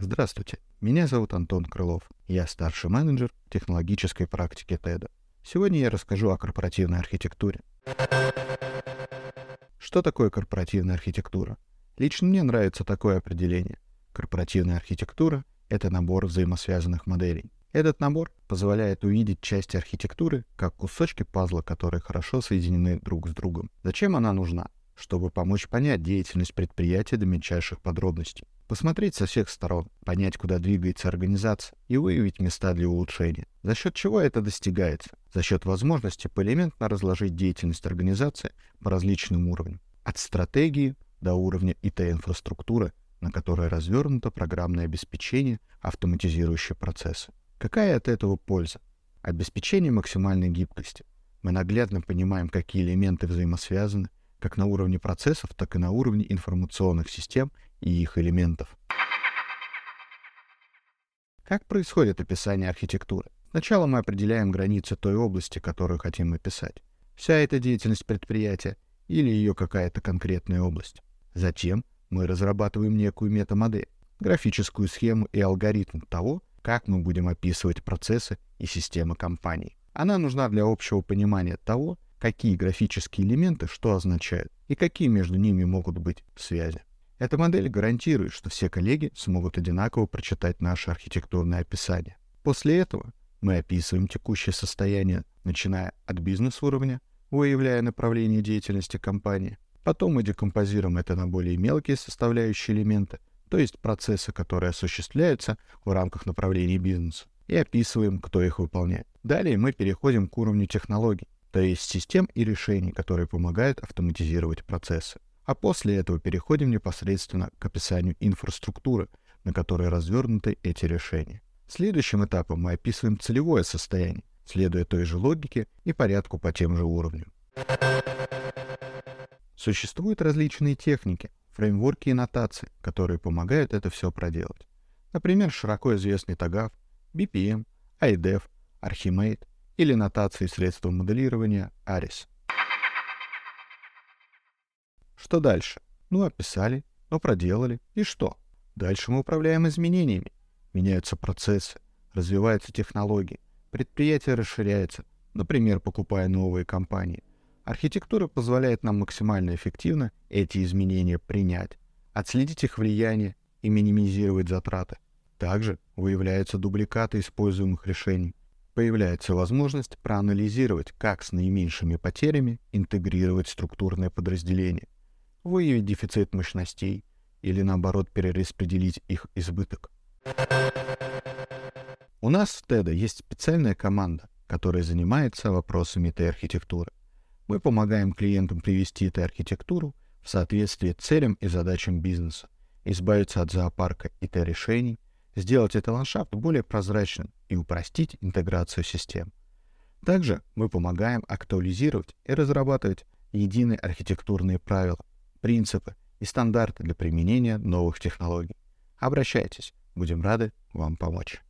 Здравствуйте, меня зовут Антон Крылов. Я старший менеджер технологической практики TED. Сегодня я расскажу о корпоративной архитектуре. Что такое корпоративная архитектура? Лично мне нравится такое определение. Корпоративная архитектура — это набор взаимосвязанных моделей. Этот набор позволяет увидеть части архитектуры как кусочки пазла, которые хорошо соединены друг с другом. Зачем она нужна? Чтобы помочь понять деятельность предприятия до мельчайших подробностей посмотреть со всех сторон, понять, куда двигается организация и выявить места для улучшения. За счет чего это достигается? За счет возможности поэлементно разложить деятельность организации по различным уровням. От стратегии до уровня ИТ-инфраструктуры, на которой развернуто программное обеспечение, автоматизирующие процессы. Какая от этого польза? Обеспечение максимальной гибкости. Мы наглядно понимаем, какие элементы взаимосвязаны, как на уровне процессов, так и на уровне информационных систем и их элементов. Как происходит описание архитектуры? Сначала мы определяем границы той области, которую хотим описать. Вся эта деятельность предприятия или ее какая-то конкретная область. Затем мы разрабатываем некую метамодель, графическую схему и алгоритм того, как мы будем описывать процессы и системы компании. Она нужна для общего понимания того, какие графические элементы что означают и какие между ними могут быть связи. Эта модель гарантирует, что все коллеги смогут одинаково прочитать наше архитектурное описание. После этого мы описываем текущее состояние, начиная от бизнес-уровня, выявляя направление деятельности компании. Потом мы декомпозируем это на более мелкие составляющие элементы, то есть процессы, которые осуществляются в рамках направлений бизнеса, и описываем, кто их выполняет. Далее мы переходим к уровню технологий, то есть систем и решений, которые помогают автоматизировать процессы. А после этого переходим непосредственно к описанию инфраструктуры, на которой развернуты эти решения. Следующим этапом мы описываем целевое состояние, следуя той же логике и порядку по тем же уровням. Существуют различные техники, фреймворки и нотации, которые помогают это все проделать. Например, широко известный TAGAF, BPM, IDEF, Archimate или нотации средства моделирования ARIS. Что дальше? Ну, описали, ну, проделали. И что? Дальше мы управляем изменениями. Меняются процессы, развиваются технологии, предприятие расширяется, например, покупая новые компании. Архитектура позволяет нам максимально эффективно эти изменения принять, отследить их влияние и минимизировать затраты. Также выявляются дубликаты используемых решений. Появляется возможность проанализировать, как с наименьшими потерями интегрировать структурное подразделение выявить дефицит мощностей или наоборот перераспределить их избыток. У нас в TED есть специальная команда, которая занимается вопросами ИТ-архитектуры. Мы помогаем клиентам привести ИТ-архитектуру в соответствие целям и задачам бизнеса, избавиться от зоопарка ИТ-решений, сделать этот ландшафт более прозрачным и упростить интеграцию систем. Также мы помогаем актуализировать и разрабатывать единые архитектурные правила, принципы и стандарты для применения новых технологий. Обращайтесь, будем рады вам помочь.